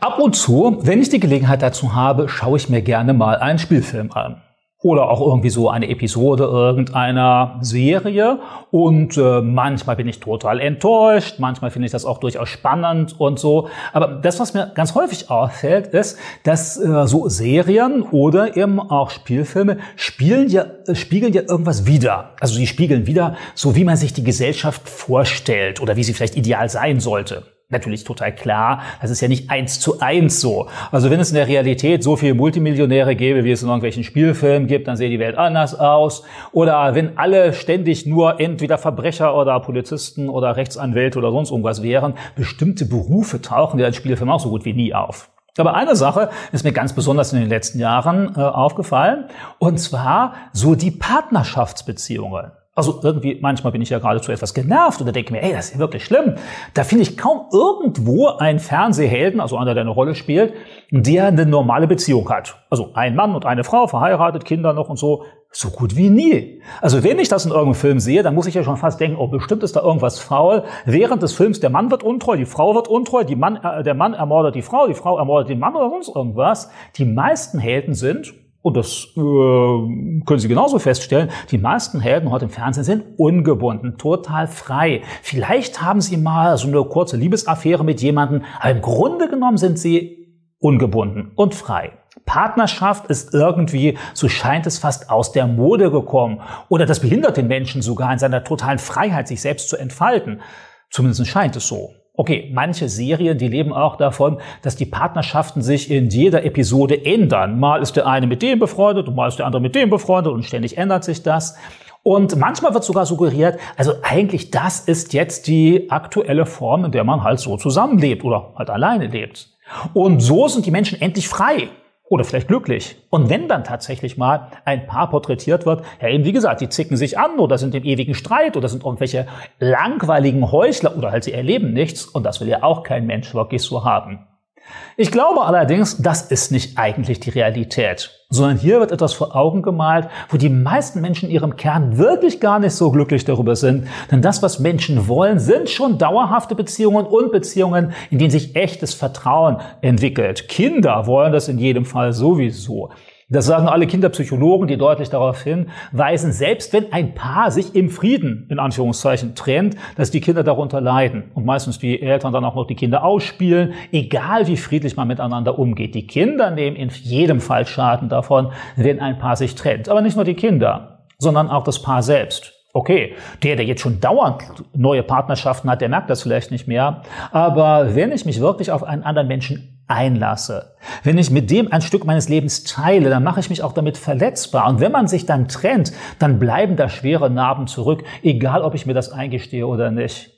Ab und zu, wenn ich die Gelegenheit dazu habe, schaue ich mir gerne mal einen Spielfilm an. Oder auch irgendwie so eine Episode irgendeiner Serie. Und äh, manchmal bin ich total enttäuscht, manchmal finde ich das auch durchaus spannend und so. Aber das, was mir ganz häufig auffällt, ist, dass äh, so Serien oder eben auch Spielfilme spielen ja, äh, spiegeln ja irgendwas wider. Also sie spiegeln wieder, so wie man sich die Gesellschaft vorstellt oder wie sie vielleicht ideal sein sollte natürlich total klar, das ist ja nicht eins zu eins so. Also wenn es in der Realität so viele Multimillionäre gäbe, wie es in irgendwelchen Spielfilmen gibt, dann sähe die Welt anders aus. Oder wenn alle ständig nur entweder Verbrecher oder Polizisten oder Rechtsanwälte oder sonst irgendwas wären, bestimmte Berufe tauchen ja in Spielfilmen auch so gut wie nie auf. Aber eine Sache ist mir ganz besonders in den letzten Jahren äh, aufgefallen, und zwar so die Partnerschaftsbeziehungen. Also irgendwie, manchmal bin ich ja geradezu etwas genervt oder denke mir, ey, das ist ja wirklich schlimm. Da finde ich kaum irgendwo einen Fernsehhelden, also einer, der eine Rolle spielt, der eine normale Beziehung hat. Also ein Mann und eine Frau, verheiratet, Kinder noch und so. So gut wie nie. Also wenn ich das in irgendeinem Film sehe, dann muss ich ja schon fast denken, oh, bestimmt ist da irgendwas faul. Während des Films der Mann wird untreu, die Frau wird untreu, Mann, äh, der Mann ermordet die Frau, die Frau ermordet den Mann oder sonst irgendwas. Die meisten Helden sind, und das äh, können Sie genauso feststellen, die meisten Helden heute im Fernsehen sind ungebunden, total frei. Vielleicht haben sie mal so eine kurze Liebesaffäre mit jemandem, aber im Grunde genommen sind sie ungebunden und frei. Partnerschaft ist irgendwie, so scheint es fast aus der Mode gekommen. Oder das behindert den Menschen sogar in seiner totalen Freiheit, sich selbst zu entfalten. Zumindest scheint es so. Okay, manche Serien, die leben auch davon, dass die Partnerschaften sich in jeder Episode ändern. Mal ist der eine mit dem befreundet und mal ist der andere mit dem befreundet und ständig ändert sich das. Und manchmal wird sogar suggeriert, also eigentlich das ist jetzt die aktuelle Form, in der man halt so zusammenlebt oder halt alleine lebt. Und so sind die Menschen endlich frei. Oder vielleicht glücklich. Und wenn dann tatsächlich mal ein Paar porträtiert wird, ja eben wie gesagt, die zicken sich an oder sind im ewigen Streit oder sind irgendwelche langweiligen Heuchler oder halt sie erleben nichts und das will ja auch kein Mensch wirklich so haben. Ich glaube allerdings, das ist nicht eigentlich die Realität, sondern hier wird etwas vor Augen gemalt, wo die meisten Menschen in ihrem Kern wirklich gar nicht so glücklich darüber sind. Denn das, was Menschen wollen, sind schon dauerhafte Beziehungen und Beziehungen, in denen sich echtes Vertrauen entwickelt. Kinder wollen das in jedem Fall sowieso. Das sagen alle Kinderpsychologen, die deutlich darauf hinweisen, selbst wenn ein Paar sich im Frieden, in Anführungszeichen, trennt, dass die Kinder darunter leiden. Und meistens die Eltern dann auch noch die Kinder ausspielen, egal wie friedlich man miteinander umgeht. Die Kinder nehmen in jedem Fall Schaden davon, wenn ein Paar sich trennt. Aber nicht nur die Kinder, sondern auch das Paar selbst. Okay, der, der jetzt schon dauernd neue Partnerschaften hat, der merkt das vielleicht nicht mehr. Aber wenn ich mich wirklich auf einen anderen Menschen einlasse, wenn ich mit dem ein Stück meines Lebens teile, dann mache ich mich auch damit verletzbar. Und wenn man sich dann trennt, dann bleiben da schwere Narben zurück, egal ob ich mir das eingestehe oder nicht.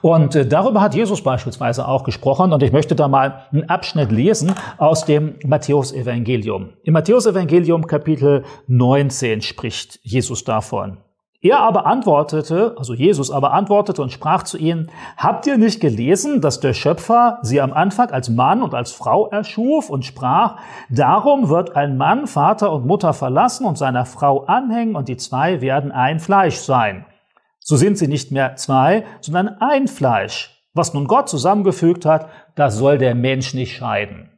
Und äh, darüber hat Jesus beispielsweise auch gesprochen. Und ich möchte da mal einen Abschnitt lesen aus dem Matthäus-Evangelium. Im Matthäus-Evangelium Kapitel 19 spricht Jesus davon. Er aber antwortete, also Jesus aber antwortete und sprach zu ihnen, habt ihr nicht gelesen, dass der Schöpfer sie am Anfang als Mann und als Frau erschuf und sprach, darum wird ein Mann Vater und Mutter verlassen und seiner Frau anhängen und die zwei werden ein Fleisch sein. So sind sie nicht mehr zwei, sondern ein Fleisch. Was nun Gott zusammengefügt hat, das soll der Mensch nicht scheiden.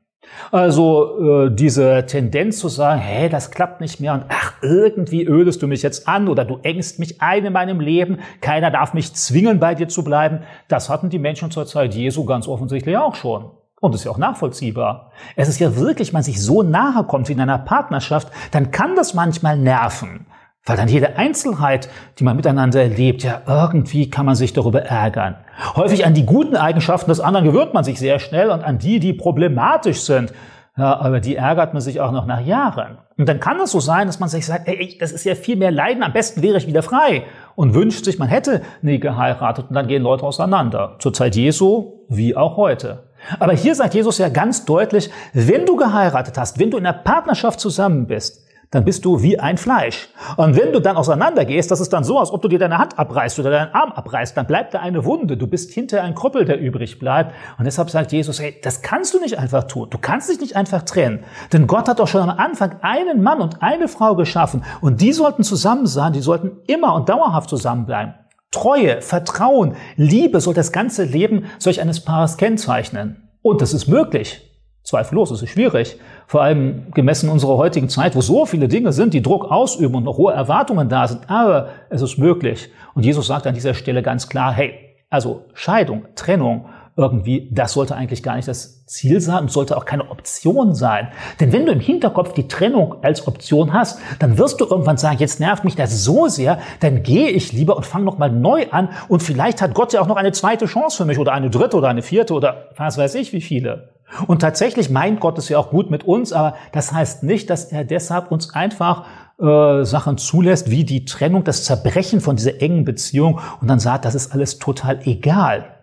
Also äh, diese Tendenz zu sagen, hey, das klappt nicht mehr und ach, irgendwie ödest du mich jetzt an oder du engst mich ein in meinem Leben, keiner darf mich zwingen, bei dir zu bleiben, das hatten die Menschen zur Zeit Jesu ganz offensichtlich auch schon. Und ist ja auch nachvollziehbar. Es ist ja wirklich, man sich so nahe kommt wie in einer Partnerschaft, dann kann das manchmal nerven. Weil dann jede Einzelheit, die man miteinander erlebt, ja, irgendwie kann man sich darüber ärgern. Häufig an die guten Eigenschaften des anderen gewöhnt man sich sehr schnell und an die, die problematisch sind. Ja, aber die ärgert man sich auch noch nach Jahren. Und dann kann es so sein, dass man sich sagt, ey, das ist ja viel mehr Leiden, am besten wäre ich wieder frei. Und wünscht sich, man hätte nie geheiratet und dann gehen Leute auseinander. Zur Zeit Jesu wie auch heute. Aber hier sagt Jesus ja ganz deutlich, wenn du geheiratet hast, wenn du in einer Partnerschaft zusammen bist, dann bist du wie ein Fleisch. Und wenn du dann auseinandergehst, das ist dann so, als ob du dir deine Hand abreißt oder deinen Arm abreißt, dann bleibt da eine Wunde. Du bist hinter ein Krüppel, der übrig bleibt. Und deshalb sagt Jesus, hey, das kannst du nicht einfach tun. Du kannst dich nicht einfach trennen. Denn Gott hat doch schon am Anfang einen Mann und eine Frau geschaffen. Und die sollten zusammen sein, die sollten immer und dauerhaft zusammenbleiben. Treue, Vertrauen, Liebe soll das ganze Leben solch eines Paares kennzeichnen. Und das ist möglich. Zweifellos, es ist schwierig. Vor allem gemessen unserer heutigen Zeit, wo so viele Dinge sind, die Druck ausüben und noch hohe Erwartungen da sind. Aber es ist möglich. Und Jesus sagt an dieser Stelle ganz klar, hey, also Scheidung, Trennung, irgendwie, das sollte eigentlich gar nicht das Ziel sein und sollte auch keine Option sein. Denn wenn du im Hinterkopf die Trennung als Option hast, dann wirst du irgendwann sagen, jetzt nervt mich das so sehr, dann gehe ich lieber und fange nochmal neu an und vielleicht hat Gott ja auch noch eine zweite Chance für mich oder eine dritte oder eine vierte oder was weiß ich wie viele. Und tatsächlich meint Gott es ja auch gut mit uns, aber das heißt nicht, dass er deshalb uns einfach äh, Sachen zulässt, wie die Trennung, das Zerbrechen von dieser engen Beziehung und dann sagt, das ist alles total egal.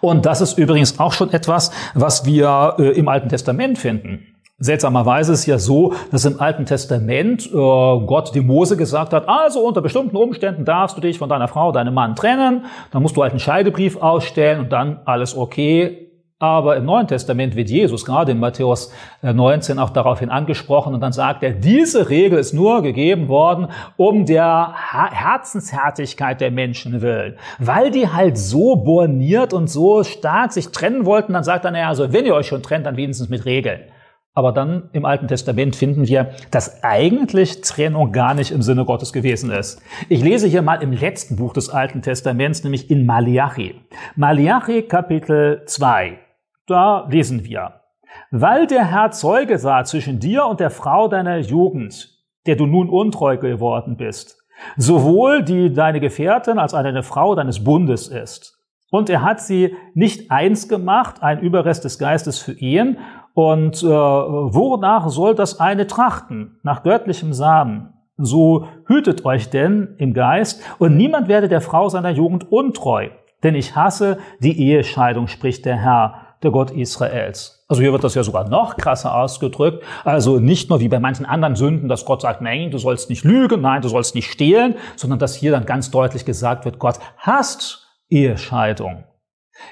Und das ist übrigens auch schon etwas, was wir äh, im Alten Testament finden. Seltsamerweise ist es ja so, dass im Alten Testament äh, Gott dem Mose gesagt hat, also unter bestimmten Umständen darfst du dich von deiner Frau, deinem Mann trennen, dann musst du halt einen Scheidebrief ausstellen und dann alles okay, aber im Neuen Testament wird Jesus gerade in Matthäus 19 äh, auch daraufhin angesprochen und dann sagt er, diese Regel ist nur gegeben worden um der Herzenshärtigkeit der Menschen willen. Weil die halt so borniert und so stark sich trennen wollten, dann sagt er, naja, also wenn ihr euch schon trennt, dann wenigstens mit Regeln. Aber dann im Alten Testament finden wir, dass eigentlich Trennung gar nicht im Sinne Gottes gewesen ist. Ich lese hier mal im letzten Buch des Alten Testaments, nämlich in Malachi. Malachi Kapitel 2. Da lesen wir, weil der Herr Zeuge sah zwischen dir und der Frau deiner Jugend, der du nun untreu geworden bist, sowohl die deine Gefährtin als eine Frau deines Bundes ist. Und er hat sie nicht eins gemacht, ein Überrest des Geistes für Ehen. Und äh, wonach soll das eine trachten? Nach göttlichem Samen. So hütet euch denn im Geist, und niemand werde der Frau seiner Jugend untreu. Denn ich hasse die Ehescheidung, spricht der Herr der Gott Israels. Also hier wird das ja sogar noch krasser ausgedrückt. Also nicht nur wie bei manchen anderen Sünden, dass Gott sagt, nein, du sollst nicht lügen, nein, du sollst nicht stehlen, sondern dass hier dann ganz deutlich gesagt wird, Gott hasst Ehescheidung.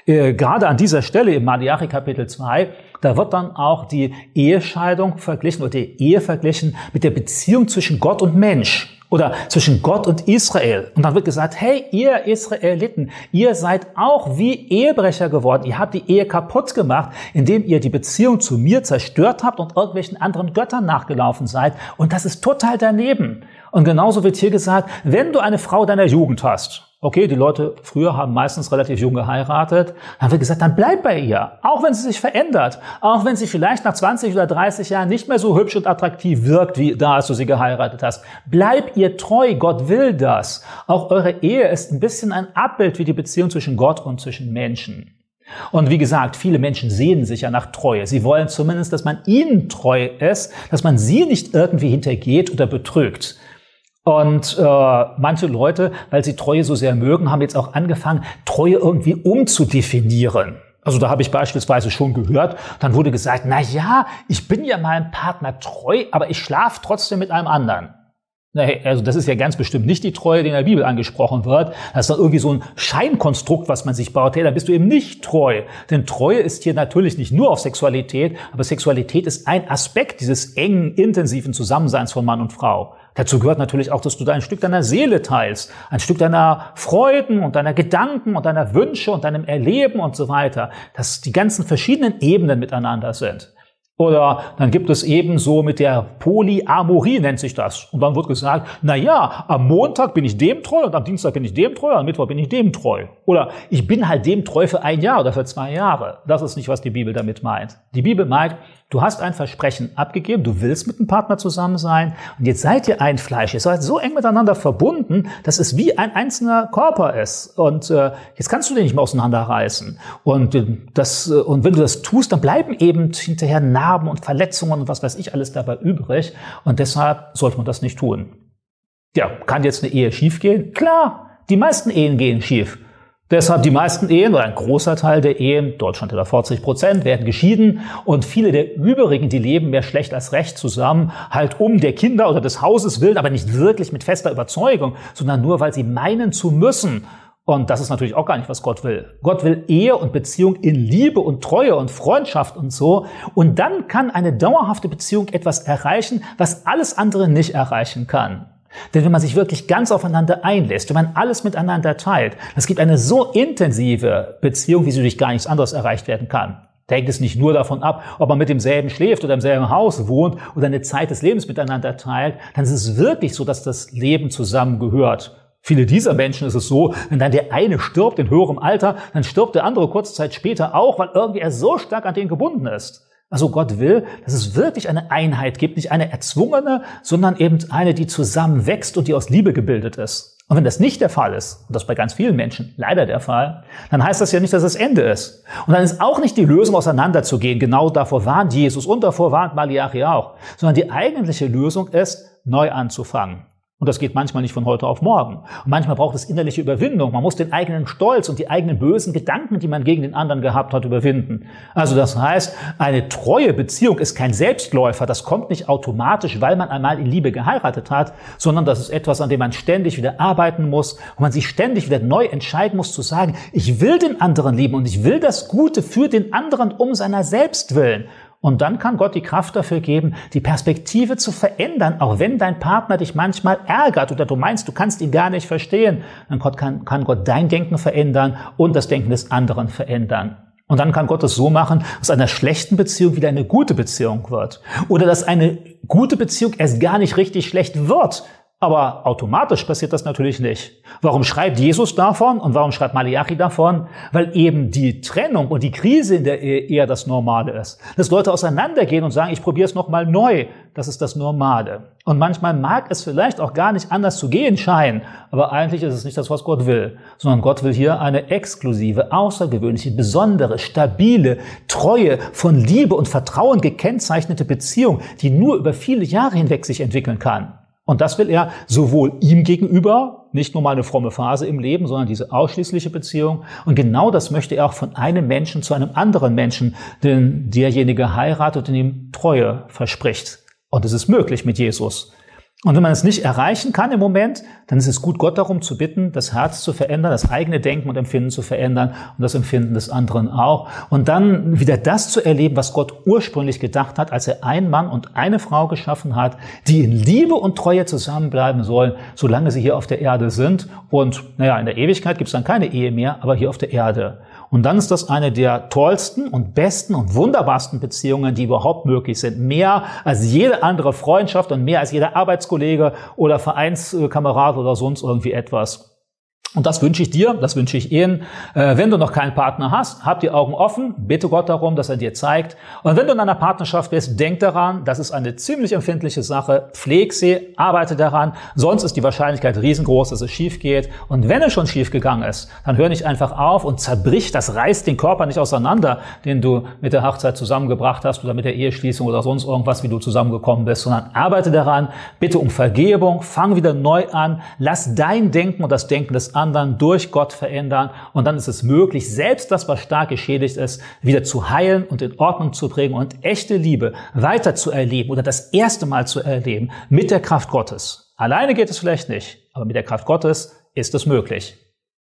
Äh, gerade an dieser Stelle im Malachi Kapitel 2, da wird dann auch die Ehescheidung verglichen oder die Ehe verglichen mit der Beziehung zwischen Gott und Mensch oder zwischen Gott und Israel. Und dann wird gesagt, hey, ihr Israeliten, ihr seid auch wie Ehebrecher geworden. Ihr habt die Ehe kaputt gemacht, indem ihr die Beziehung zu mir zerstört habt und irgendwelchen anderen Göttern nachgelaufen seid. Und das ist total daneben. Und genauso wird hier gesagt, wenn du eine Frau deiner Jugend hast, Okay, die Leute früher haben meistens relativ jung geheiratet. Dann wird gesagt, dann bleib bei ihr. Auch wenn sie sich verändert. Auch wenn sie vielleicht nach 20 oder 30 Jahren nicht mehr so hübsch und attraktiv wirkt, wie da, als du sie geheiratet hast. Bleib ihr treu. Gott will das. Auch eure Ehe ist ein bisschen ein Abbild wie die Beziehung zwischen Gott und zwischen Menschen. Und wie gesagt, viele Menschen sehnen sich ja nach Treue. Sie wollen zumindest, dass man ihnen treu ist, dass man sie nicht irgendwie hintergeht oder betrügt. Und äh, manche Leute, weil sie Treue so sehr mögen, haben jetzt auch angefangen, Treue irgendwie umzudefinieren. Also da habe ich beispielsweise schon gehört, dann wurde gesagt, na ja, ich bin ja meinem Partner treu, aber ich schlafe trotzdem mit einem anderen. Also das ist ja ganz bestimmt nicht die Treue, die in der Bibel angesprochen wird. Das ist dann irgendwie so ein Scheinkonstrukt, was man sich baut. Hey, da bist du eben nicht treu. Denn Treue ist hier natürlich nicht nur auf Sexualität, aber Sexualität ist ein Aspekt dieses engen, intensiven Zusammenseins von Mann und Frau. Dazu gehört natürlich auch, dass du da ein Stück deiner Seele teilst, ein Stück deiner Freuden und deiner Gedanken und deiner Wünsche und deinem Erleben und so weiter, dass die ganzen verschiedenen Ebenen miteinander sind. Oder dann gibt es ebenso mit der Polyamorie nennt sich das. Und dann wird gesagt, na ja, am Montag bin ich dem treu und am Dienstag bin ich dem treu, am Mittwoch bin ich dem treu. Oder ich bin halt dem treu für ein Jahr oder für zwei Jahre. Das ist nicht, was die Bibel damit meint. Die Bibel meint, Du hast ein Versprechen abgegeben, du willst mit einem Partner zusammen sein und jetzt seid ihr ein Fleisch. Ihr seid so eng miteinander verbunden, dass es wie ein einzelner Körper ist. Und äh, jetzt kannst du den nicht mehr auseinanderreißen. Und, äh, das, äh, und wenn du das tust, dann bleiben eben hinterher Narben und Verletzungen und was weiß ich alles dabei übrig. Und deshalb sollte man das nicht tun. Ja, kann jetzt eine Ehe schiefgehen? Klar, die meisten Ehen gehen schief. Deshalb die meisten Ehen oder ein großer Teil der Ehen, Deutschland etwa 40 Prozent, werden geschieden und viele der übrigen, die leben mehr schlecht als recht zusammen, halt um der Kinder oder des Hauses willen, aber nicht wirklich mit fester Überzeugung, sondern nur, weil sie meinen zu müssen. Und das ist natürlich auch gar nicht, was Gott will. Gott will Ehe und Beziehung in Liebe und Treue und Freundschaft und so. Und dann kann eine dauerhafte Beziehung etwas erreichen, was alles andere nicht erreichen kann. Denn wenn man sich wirklich ganz aufeinander einlässt, wenn man alles miteinander teilt, das gibt eine so intensive Beziehung, wie sie durch gar nichts anderes erreicht werden kann. Da hängt es nicht nur davon ab, ob man mit demselben schläft oder im selben Haus wohnt oder eine Zeit des Lebens miteinander teilt. Dann ist es wirklich so, dass das Leben zusammengehört. Viele dieser Menschen ist es so, wenn dann der eine stirbt in höherem Alter, dann stirbt der andere kurze Zeit später auch, weil irgendwie er so stark an den gebunden ist. Also Gott will, dass es wirklich eine Einheit gibt, nicht eine erzwungene, sondern eben eine, die zusammenwächst und die aus Liebe gebildet ist. Und wenn das nicht der Fall ist, und das bei ganz vielen Menschen leider der Fall, dann heißt das ja nicht, dass es Ende ist. Und dann ist auch nicht die Lösung, auseinanderzugehen. Genau davor warnt Jesus und davor warnt Malachi auch. Sondern die eigentliche Lösung ist, neu anzufangen. Und das geht manchmal nicht von heute auf morgen. Und manchmal braucht es innerliche Überwindung. Man muss den eigenen Stolz und die eigenen bösen Gedanken, die man gegen den anderen gehabt hat, überwinden. Also das heißt, eine treue Beziehung ist kein Selbstläufer. Das kommt nicht automatisch, weil man einmal in Liebe geheiratet hat, sondern das ist etwas, an dem man ständig wieder arbeiten muss, wo man sich ständig wieder neu entscheiden muss zu sagen, ich will den anderen lieben und ich will das Gute für den anderen um seiner selbst willen. Und dann kann Gott die Kraft dafür geben, die Perspektive zu verändern, auch wenn dein Partner dich manchmal ärgert oder du meinst, du kannst ihn gar nicht verstehen. Dann kann, Gott dein Denken verändern und das Denken des anderen verändern. Und dann kann Gott es so machen, dass einer schlechten Beziehung wieder eine gute Beziehung wird. Oder dass eine gute Beziehung erst gar nicht richtig schlecht wird, aber automatisch passiert das natürlich nicht. Warum schreibt Jesus davon und warum schreibt Malachi davon? Weil eben die Trennung und die Krise in der Ehe eher das Normale ist. Dass Leute auseinandergehen und sagen, ich probiere es nochmal neu. Das ist das Normale. Und manchmal mag es vielleicht auch gar nicht anders zu gehen scheinen, aber eigentlich ist es nicht das, was Gott will, sondern Gott will hier eine exklusive, außergewöhnliche, besondere, stabile, treue, von Liebe und Vertrauen gekennzeichnete Beziehung, die nur über viele Jahre hinweg sich entwickeln kann. Und das will er sowohl ihm gegenüber, nicht nur mal eine fromme Phase im Leben, sondern diese ausschließliche Beziehung. Und genau das möchte er auch von einem Menschen zu einem anderen Menschen, den derjenige heiratet und ihm Treue verspricht. Und es ist möglich mit Jesus. Und wenn man es nicht erreichen kann im Moment, dann ist es gut, Gott darum zu bitten, das Herz zu verändern, das eigene Denken und Empfinden zu verändern und das Empfinden des anderen auch. Und dann wieder das zu erleben, was Gott ursprünglich gedacht hat, als er einen Mann und eine Frau geschaffen hat, die in Liebe und Treue zusammenbleiben sollen, solange sie hier auf der Erde sind. Und naja, in der Ewigkeit gibt es dann keine Ehe mehr, aber hier auf der Erde. Und dann ist das eine der tollsten und besten und wunderbarsten Beziehungen, die überhaupt möglich sind. Mehr als jede andere Freundschaft und mehr als jeder Arbeitskollege oder Vereinskamerad oder sonst irgendwie etwas. Und das wünsche ich dir, das wünsche ich Ihnen. Äh, wenn du noch keinen Partner hast, hab die Augen offen, bitte Gott darum, dass er dir zeigt. Und wenn du in einer Partnerschaft bist, denk daran, das ist eine ziemlich empfindliche Sache. Pfleg sie, arbeite daran, sonst ist die Wahrscheinlichkeit riesengroß, dass es schief geht. Und wenn es schon schief gegangen ist, dann hör nicht einfach auf und zerbrich, das reißt den Körper nicht auseinander, den du mit der Hochzeit zusammengebracht hast oder mit der Eheschließung oder sonst irgendwas, wie du zusammengekommen bist, sondern arbeite daran, bitte um Vergebung, fang wieder neu an, lass dein Denken und das Denken des anderen anderen durch Gott verändern und dann ist es möglich, selbst das, was stark geschädigt ist, wieder zu heilen und in Ordnung zu bringen und echte Liebe weiter zu erleben oder das erste Mal zu erleben mit der Kraft Gottes. Alleine geht es vielleicht nicht, aber mit der Kraft Gottes ist es möglich.